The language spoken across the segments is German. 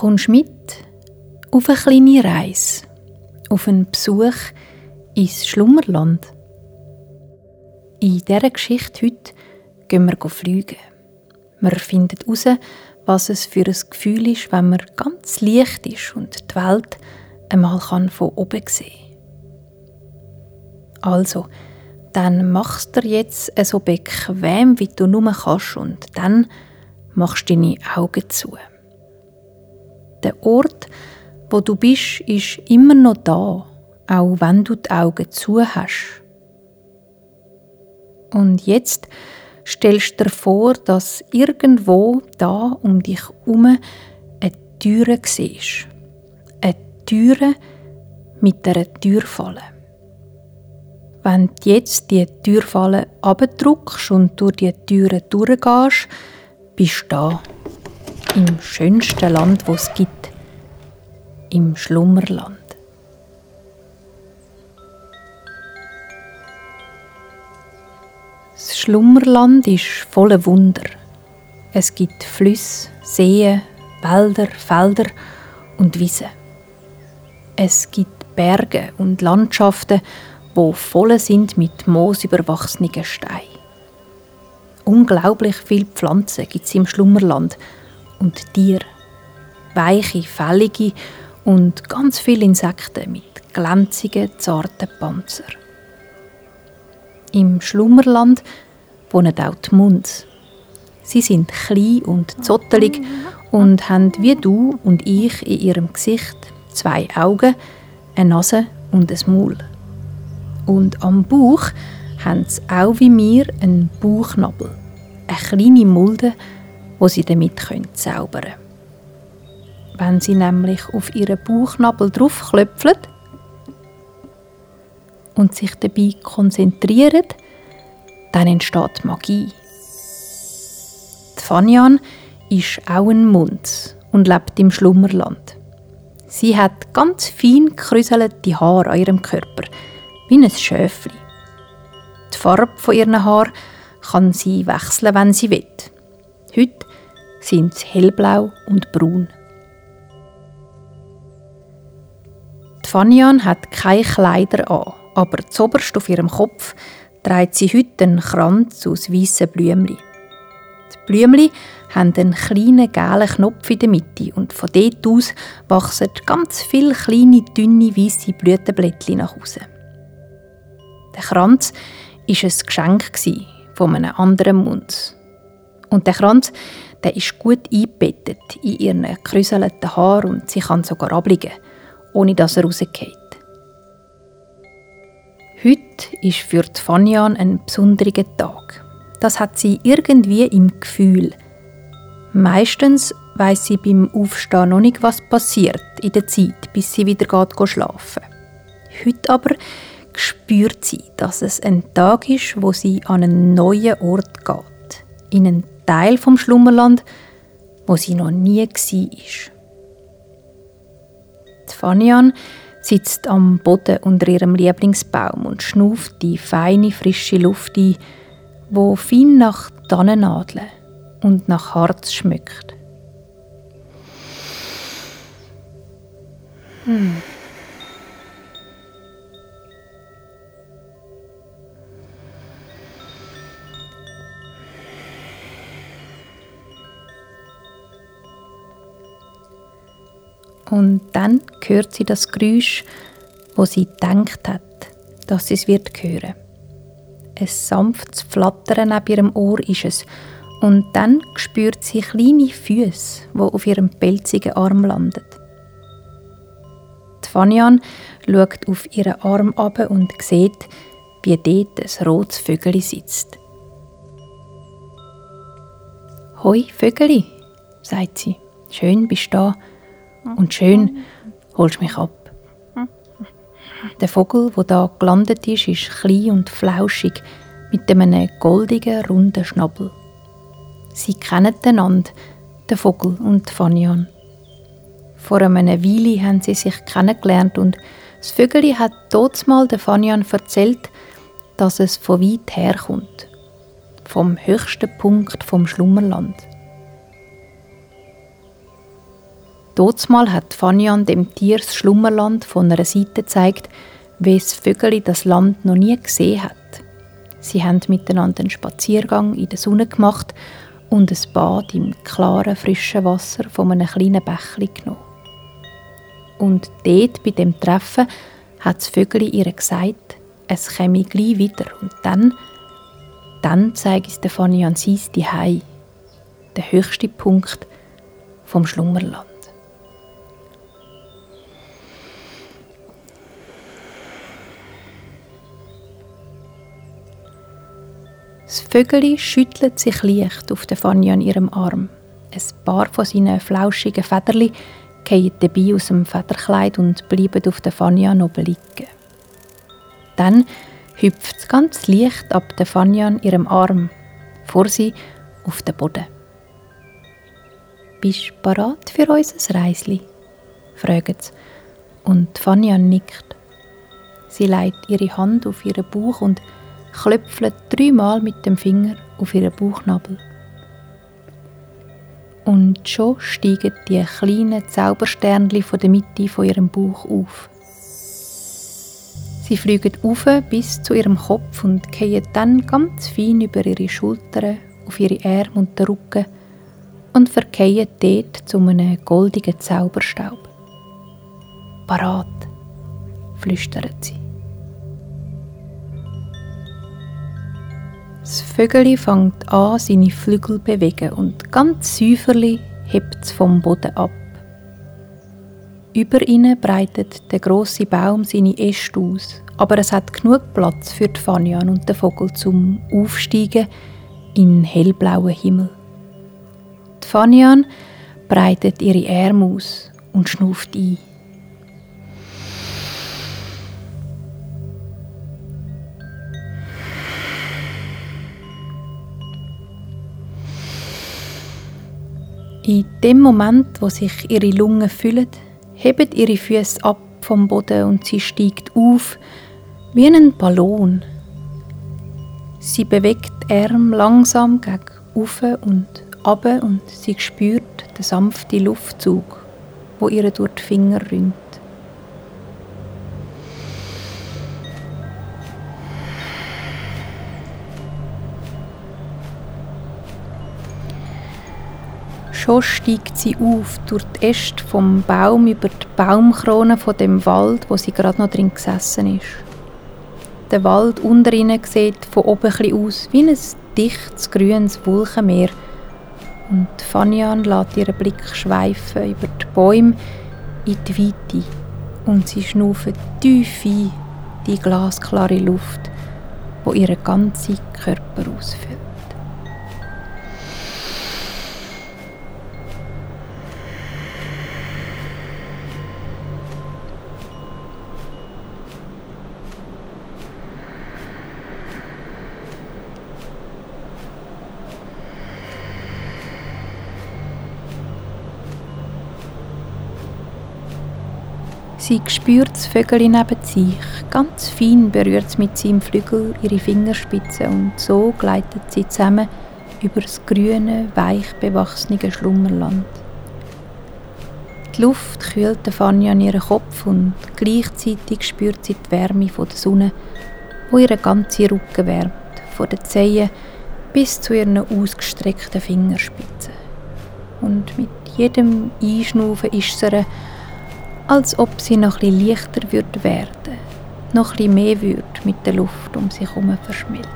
Kommst mit auf eine kleine Reise, auf einen Besuch ins Schlummerland? In dieser Geschichte heute gehen wir fliegen. Wir finden heraus, was es für ein Gefühl ist, wenn man ganz leicht ist und die Welt einmal von oben sehen kann. Also, dann machst du dir jetzt so bequem, wie du nur kannst und dann machst du deine Augen zu. Der Ort, wo du bist, ist immer noch da, auch wenn du die Augen zu hast. Und jetzt stellst du dir vor, dass irgendwo da um dich herum eine Türe siehst. Eine Türe mit einer Türfalle. Wenn du jetzt die Türfalle abdruckst und durch die Türe durchgehst, bist du da. Im schönsten Land, wo es gibt. Im Schlummerland. Das Schlummerland ist voller Wunder. Es gibt Flüsse, Seen, Wälder, Felder und Wiesen. Es gibt Berge und Landschaften, wo voll sind mit moosüberwachsenen Steinen. Unglaublich viele Pflanzen gibt es im Schlummerland und Tiere. Weiche, fällige und ganz viele Insekten mit glänzigen, zarten Panzer. Im Schlummerland wohnen auch die Munds. Sie sind klein und zottelig und haben wie du und ich in ihrem Gesicht zwei Augen, eine Nase und ein Maul. Und am Bauch haben sie auch wie mir einen Bauchnabel, eine kleine Mulde, wo sie damit zaubern können. Wenn sie nämlich auf ihren Bauchnabel draufklöpfen und sich dabei konzentrieren, dann entsteht Magie. Die Fanyan ist auch ein Mund und lebt im Schlummerland. Sie hat ganz fein gekräuselte Haare an ihrem Körper, wie ein Schöfli. Die Farbe von ihren Haaren kann sie wechseln, wenn sie will. Sind sie hellblau und braun. Die Fanyan hat keine Kleider an, aber zoberst auf ihrem Kopf trägt sie heute einen Kranz aus weißen Blümchen. Die Blümchen haben einen kleinen gelben Knopf in der Mitte und von dort aus wachsen ganz viele kleine, dünne, weiße Blütenblättchen nach außen. Der Kranz war ein Geschenk von einem anderen Mund. Und der Kranz der ist gut eingebettet in ihren gekräuselten Haaren und sie kann sogar abliegen, ohne dass er rausgeht. Heute ist für die Fanyan ein besonderer Tag. Das hat sie irgendwie im Gefühl. Meistens weiß sie beim Aufstehen noch nicht, was passiert in der Zeit, bis sie wieder geht schlafen. Heute aber spürt sie, dass es ein Tag ist, wo sie an einen neuen Ort geht. In einen Teil vom Schlummerland, wo sie noch nie war. Die Fanian sitzt am Boden unter ihrem Lieblingsbaum und schnuft die feine, frische Luft ein, wo fein nach Tannennadeln und nach Harz schmückt. Hm. Und dann hört sie das Geräusch, wo sie gedacht hat, dass sie es wird hören. Ein sanftes Flattern neben ihrem Ohr ist es. Und dann spürt sie kleine Füße, wo auf ihrem pelzigen Arm landen. Die Fanyan schaut auf ihren Arm ab und sieht, wie dort ein rotes Vögel sitzt. Hoi, Vögeli, sagt sie. Schön bist du da und schön holst mich ab. Der Vogel, der da gelandet ist, ist klein und flauschig mit einem goldigen, runden Schnabel. Sie kennen einander, der Vogel und Fanyan. Vor einer Weile haben sie sich kennengelernt und das Vögeli hat mal der Fanyan erzählt, dass es von weit herkommt. Vom höchsten Punkt vom Schlummerland. Mal hat Fanyan dem Tier das Schlummerland von einer Seite gezeigt, wie das Vögel das Land noch nie gesehen hat. Sie haben miteinander einen Spaziergang in der Sonne gemacht und ein Bad im klaren, frischen Wasser von einem kleinen Bächli genommen. Und dort, bei dem Treffen, hat das Vögel ihr gesagt, es käme gleich wieder. Und dann, dann zeige ich Stefanie an sein Hai, der höchste Punkt vom Schlummerland. Das Vögeli schüttelt sich leicht auf der Fanny an ihrem Arm. Ein paar von seinen flauschigen Federli fallen dabei aus dem Federkleid und bleiben auf der Fanyan oben liegen. Dann hüpft es ganz leicht ab der Fanyan ihrem Arm, vor sie auf den Boden. «Bist du bereit für unser Reisli?» fragt sie. Und Fanyan nickt. Sie legt ihre Hand auf ihren Bauch und klöpfelt dreimal mit dem Finger auf ihren Bauchnabel. Und schon steigen die kleinen Zaubersternchen von der Mitte von ihrem Bauch auf. Sie fliegen auf bis zu ihrem Kopf und gehen dann ganz fein über ihre Schultern, auf ihre Arme und den Rücken und verkehren dort zu einem goldigen Zauberstaub. Parat, flüstert sie. Das Vögel fängt an, seine Flügel zu bewegen und ganz säuferlich hebt es vom Boden ab. Über ihnen breitet der große Baum seine Äste aus, aber es hat genug Platz für die Fanian und den Vogel zum Aufsteigen in hellblauen Himmel. Die Fanian breitet ihre Arme aus und schnuft ein. In dem Moment, wo sich ihre Lungen füllen, heben ihre Füße ab vom Boden und sie steigt auf wie ein Ballon. Sie bewegt die Arme langsam gegen ufe und abe und sie spürt den sanften Luftzug, wo ihr durch die Finger rinnt. Schon steigt sie auf durch die Äste vom Baum über die Baumkrone von dem Wald, wo sie gerade noch drin gesessen ist. Der Wald unter ihnen sieht von oben ein aus wie ein dichtes grünes Wolkenmeer. Und Fanian lässt ihren Blick schweifen über die Bäume in die Weite und sie schnaufen tief ein die glasklare Luft, wo ihren ganzen Körper ausfüllt. Sie spürt das Vögel neben sich. Ganz fein berührt es mit seinem Flügel ihre Fingerspitzen und so gleitet sie zusammen über das grüne, weich bewachsene Schlummerland. Die Luft kühlt Fanny an ihren Kopf und gleichzeitig spürt sie die Wärme der Sonne, wo ihren ganzen Rücken wärmt, von den Zehen bis zu ihren ausgestreckten Fingerspitzen. Und mit jedem Einschnaufen ist es als ob sie noch etwas leichter wird werden, noch etwas mehr wird mit der Luft um sich herum verschmilzen.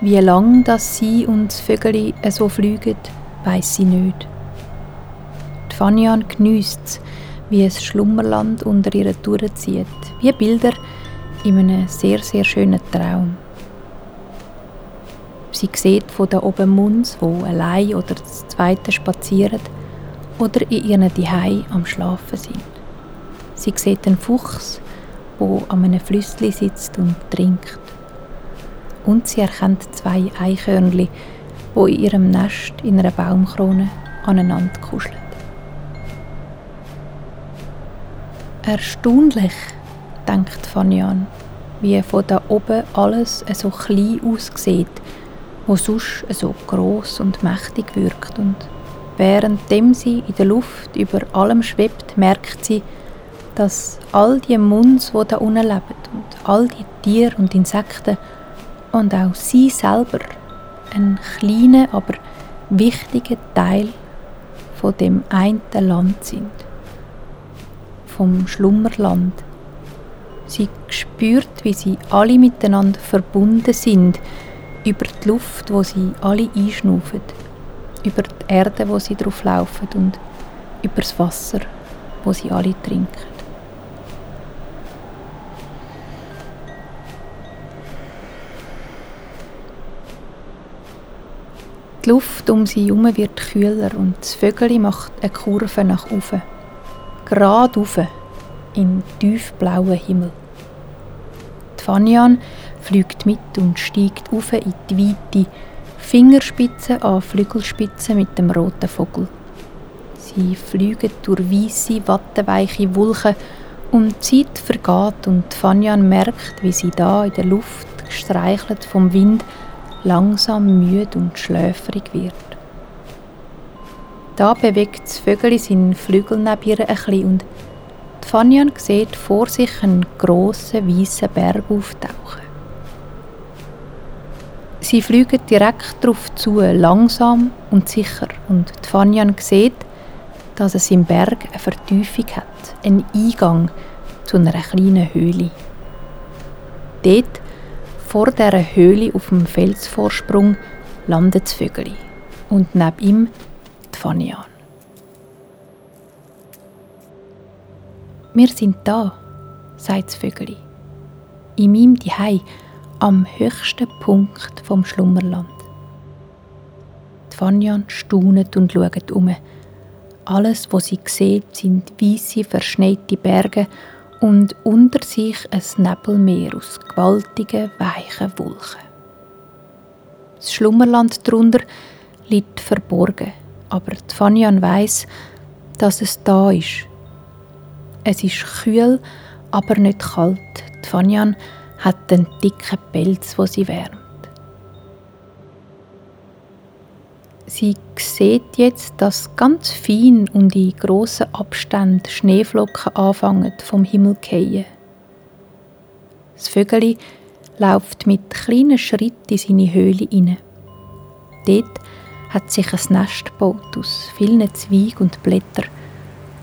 Wie lang das sie und das Vögel so fliegen, weiß sie nicht. Fanyan geniesst es, wie es Schlummerland unter ihr durchzieht, wie Bilder in einem sehr, sehr schönen Traum. Sie sieht von da oben Munds, wo allein oder das zweite spazieren oder in ihren Dihei am Schlafen sind. Sie sieht den Fuchs, wo an einem Flüssli sitzt und trinkt. Und sie erkennt zwei Eichhörnchen, wo in ihrem Nest in einer Baumkrone aneinander kuscheln. Erstaunlich, denkt Fanyan, wie von da oben alles so klein aussieht, wo sonst so groß und mächtig wirkt. Und währenddem sie in der Luft über allem schwebt, merkt sie, dass all die Munds, die da unten leben und all die Tiere und Insekten und auch sie selber ein kleiner, aber wichtiger Teil von dem einen Land sind. Vom Schlummerland. Sie spürt, wie sie alle miteinander verbunden sind, über die Luft, wo sie alle einschnaufen, über die Erde, wo sie drauf laufen und über das Wasser, wo sie alle trinken. Die Luft um sie herum wird kühler und das Vögel macht eine Kurve nach oben. Gerade rauf, in tiefblauen Himmel. Die Fanyan fliegt mit und steigt auf in die Weite, Fingerspitze an Flügelspitze mit dem roten Vogel. Sie fliegen durch weiße, wattenweiche Wolken und die Zeit vergeht und Fanyan merkt, wie sie da in der Luft gestreichelt vom Wind langsam müde und schläfrig wird. Da bewegt das Vögel seinen Flügel neben ihr ein und Fanyan sieht vor sich einen grossen, weißen Berg auftauchen. Sie fliegen direkt darauf zu, langsam und sicher, und Fanyan sieht, dass es im Berg eine Vertiefung hat, einen Eingang zu einer kleinen Höhle. Dort vor dieser Höhle auf dem Felsvorsprung landet das Vögel und neben ihm Fanian. Wir sind da, sagt das Vögel. In meinem Zuhause, am höchsten Punkt vom Schlummerland. Die staunet und schaut um. Alles, was sie sieht, sind weiße, verschneite Berge und unter sich ein Nebelmeer aus gewaltigen, weichen Wolken. Das Schlummerland darunter liegt verborgen, aber die Fanyan weiss, dass es da ist. Es ist kühl, aber nicht kalt. Die hat einen dicken Pelz, wo sie wärmt. Sie sieht jetzt, dass ganz fein und in grossen Abständen Schneeflocken anfangen vom Himmel zu. Das Vögeli läuft mit kleinen Schritten in seine Höhle hinein. Dort hat sich ein Nest gebaut aus vielen Zweigen und Blättern,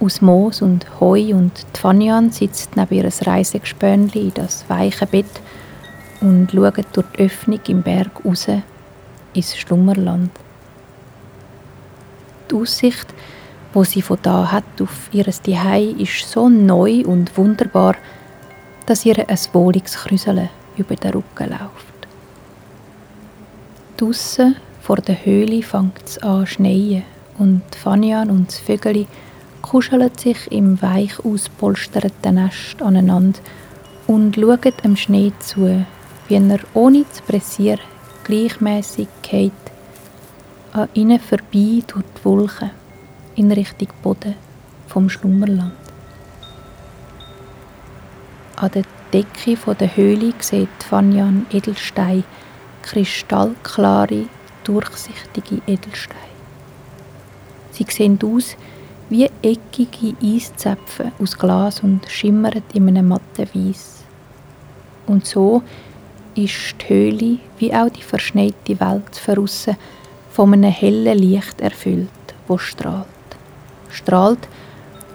aus Moos und Heu und die Fanyan sitzt neben ihr Reisegespönli in das weiche Bett und schaut durch die Öffnung im Berg raus ins Schlummerland. Die Aussicht, wo sie von da hat auf ihres Zuhause, ist so neu und wunderbar, dass ihr ein wohliges Krüseln über den Rücken läuft. Draussen vor der Höhle fängt es an schneien und Fanyan und das Vögel kuscheln sich im weich auspolsterten Nest aneinander und schauen dem Schnee zu, wie er ohne zu pressieren gleichmäßig geht an ihnen vorbei durch die Wolken in Richtung Boden vom Schlummerland. An der Decke der Höhle sieht Fanyan Edelstein, kristallklare, durchsichtige Edelsteine. Sie sehen aus wie eckige Eiszäpfe aus Glas und schimmern in einem matten Weiß. Und so ist die Höhle wie auch die verschneite Welt verrissen von einem hellen Licht erfüllt, wo strahlt. Strahlt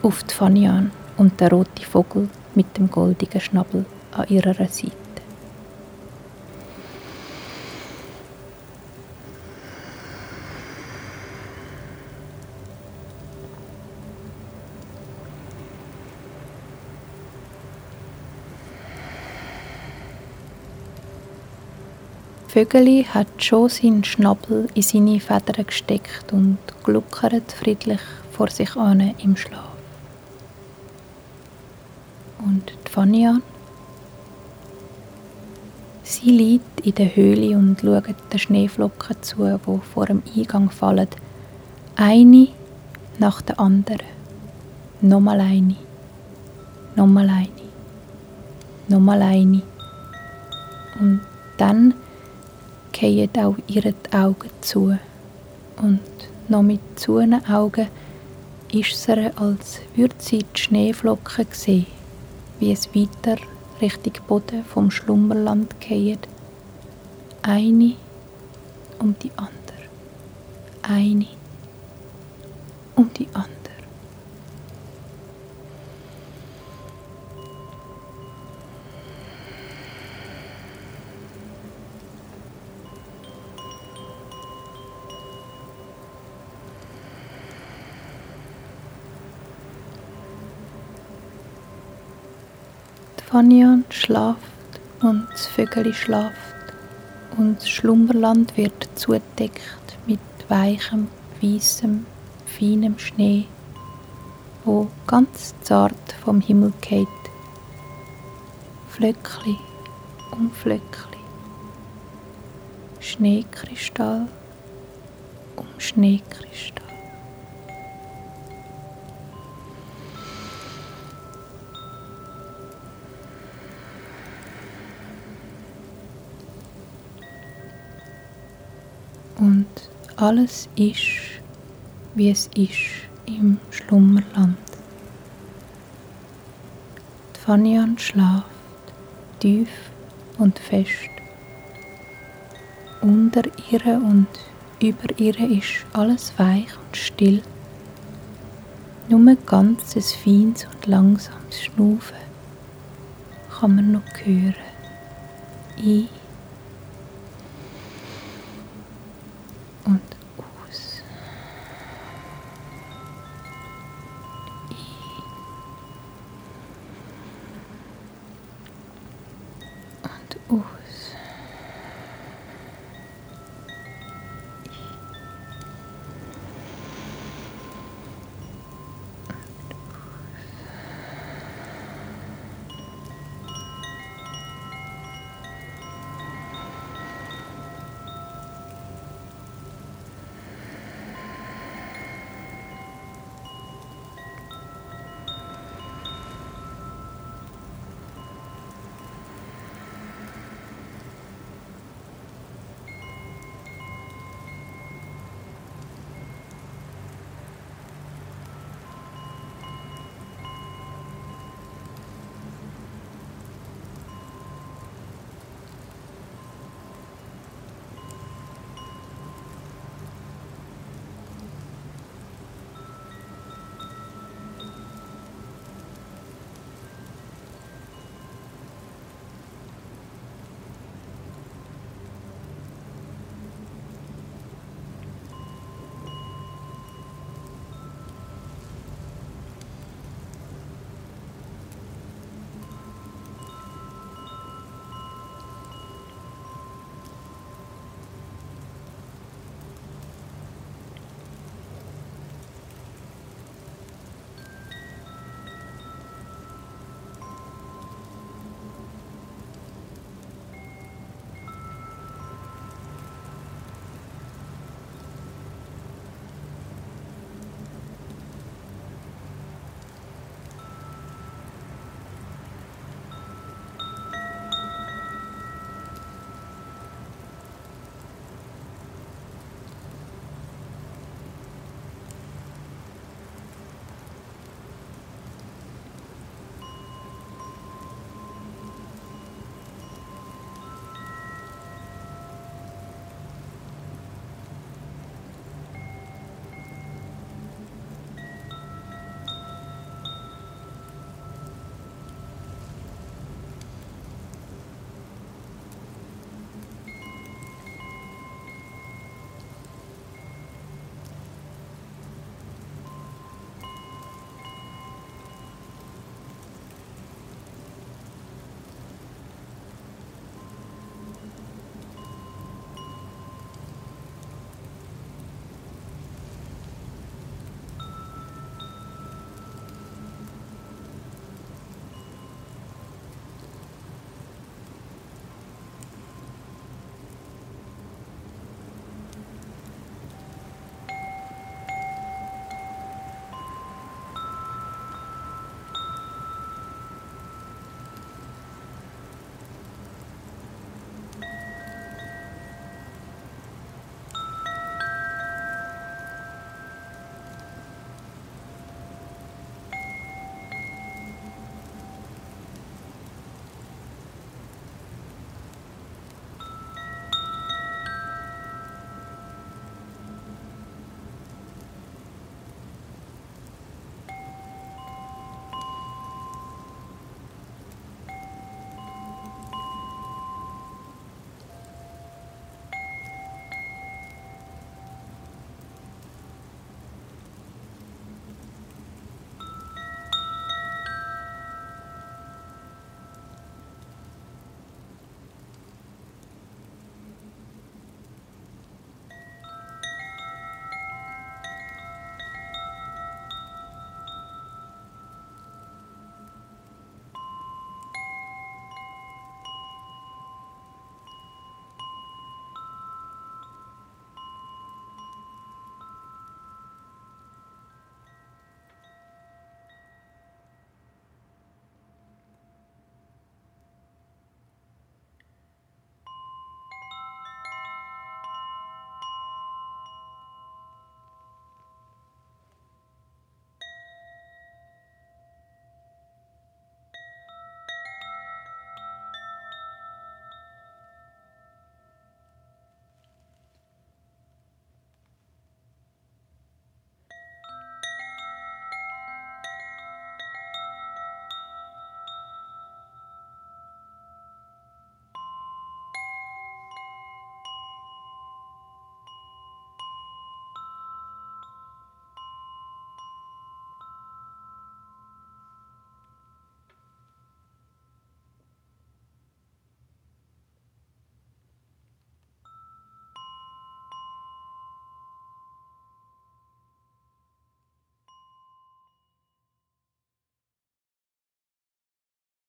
auf die Fanian und der rote Vogel mit dem goldigen Schnabel an ihrer Seite. Vögeli hat schon seinen Schnabel in seine Federn gesteckt und gluckert friedlich vor sich an im Schlaf. Und die Fania? Sie liegt in der Höhle und schaut den Schneeflocken zu, wo vor dem Eingang fallen. Eine nach der anderen. Nochmal eine. Nochmal eine. Nochmal eine. Und dann gehen auch ihre Augen zu. Und noch mit zuenen Augen ist es als würde sie die Schneeflocken sehen, wie es weiter Richtung Boden vom Schlummerland geht. Eine um die andere. Eine um die andere. Fanian schlaft und das Vögel schlaft und das Schlummerland wird zudeckt mit weichem, weißem, feinem Schnee, wo ganz zart vom Himmel geht. Flöckli um Flöckli. Schneekristall um Schneekristall. Und alles ist, wie es ist im Schlummerland. Fanian schlaft tief und fest. Unter ihr und über ihr ist alles weich und still. Nur ein feines und langsames Schnaufen kann man noch hören. Ein und